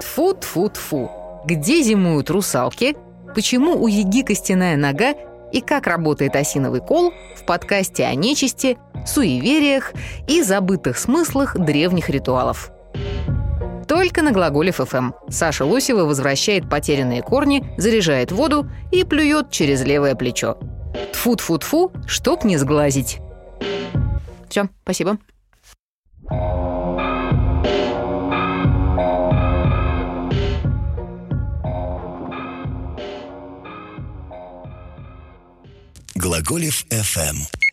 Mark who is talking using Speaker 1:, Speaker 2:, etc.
Speaker 1: Тфу-тфу-тфу. Где зимуют русалки? Почему у еги костяная нога? И как работает осиновый кол в подкасте о нечисти, суевериях и забытых смыслах древних ритуалов. Только на глаголе ФМ. Саша Лосева возвращает потерянные корни, заряжает воду и плюет через левое плечо. Тфу-тфу-тфу, чтоб не сглазить. Все, спасибо.
Speaker 2: Глаголев FM.